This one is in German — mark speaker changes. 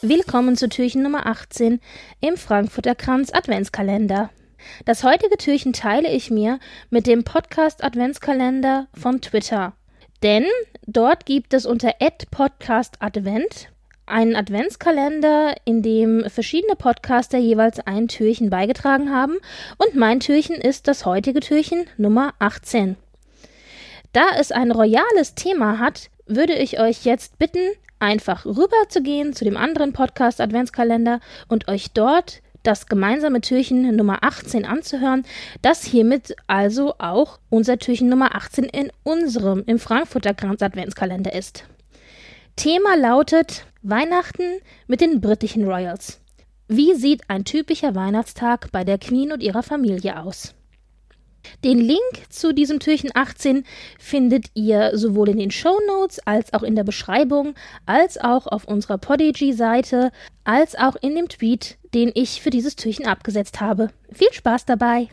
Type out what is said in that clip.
Speaker 1: Willkommen zu Türchen Nummer 18 im Frankfurter Kranz Adventskalender. Das heutige Türchen teile ich mir mit dem Podcast Adventskalender von Twitter. Denn dort gibt es unter Podcast Advent einen Adventskalender, in dem verschiedene Podcaster jeweils ein Türchen beigetragen haben. Und mein Türchen ist das heutige Türchen Nummer 18. Da es ein royales Thema hat, würde ich euch jetzt bitten, einfach rüber zu gehen zu dem anderen Podcast Adventskalender und euch dort das gemeinsame Türchen Nummer 18 anzuhören, das hiermit also auch unser Türchen Nummer 18 in unserem, im Frankfurter Kranz Adventskalender ist. Thema lautet Weihnachten mit den britischen Royals. Wie sieht ein typischer Weihnachtstag bei der Queen und ihrer Familie aus? Den Link zu diesem Türchen 18 findet ihr sowohl in den Show Notes als auch in der Beschreibung, als auch auf unserer Podigy-Seite, als auch in dem Tweet, den ich für dieses Türchen abgesetzt habe. Viel Spaß dabei!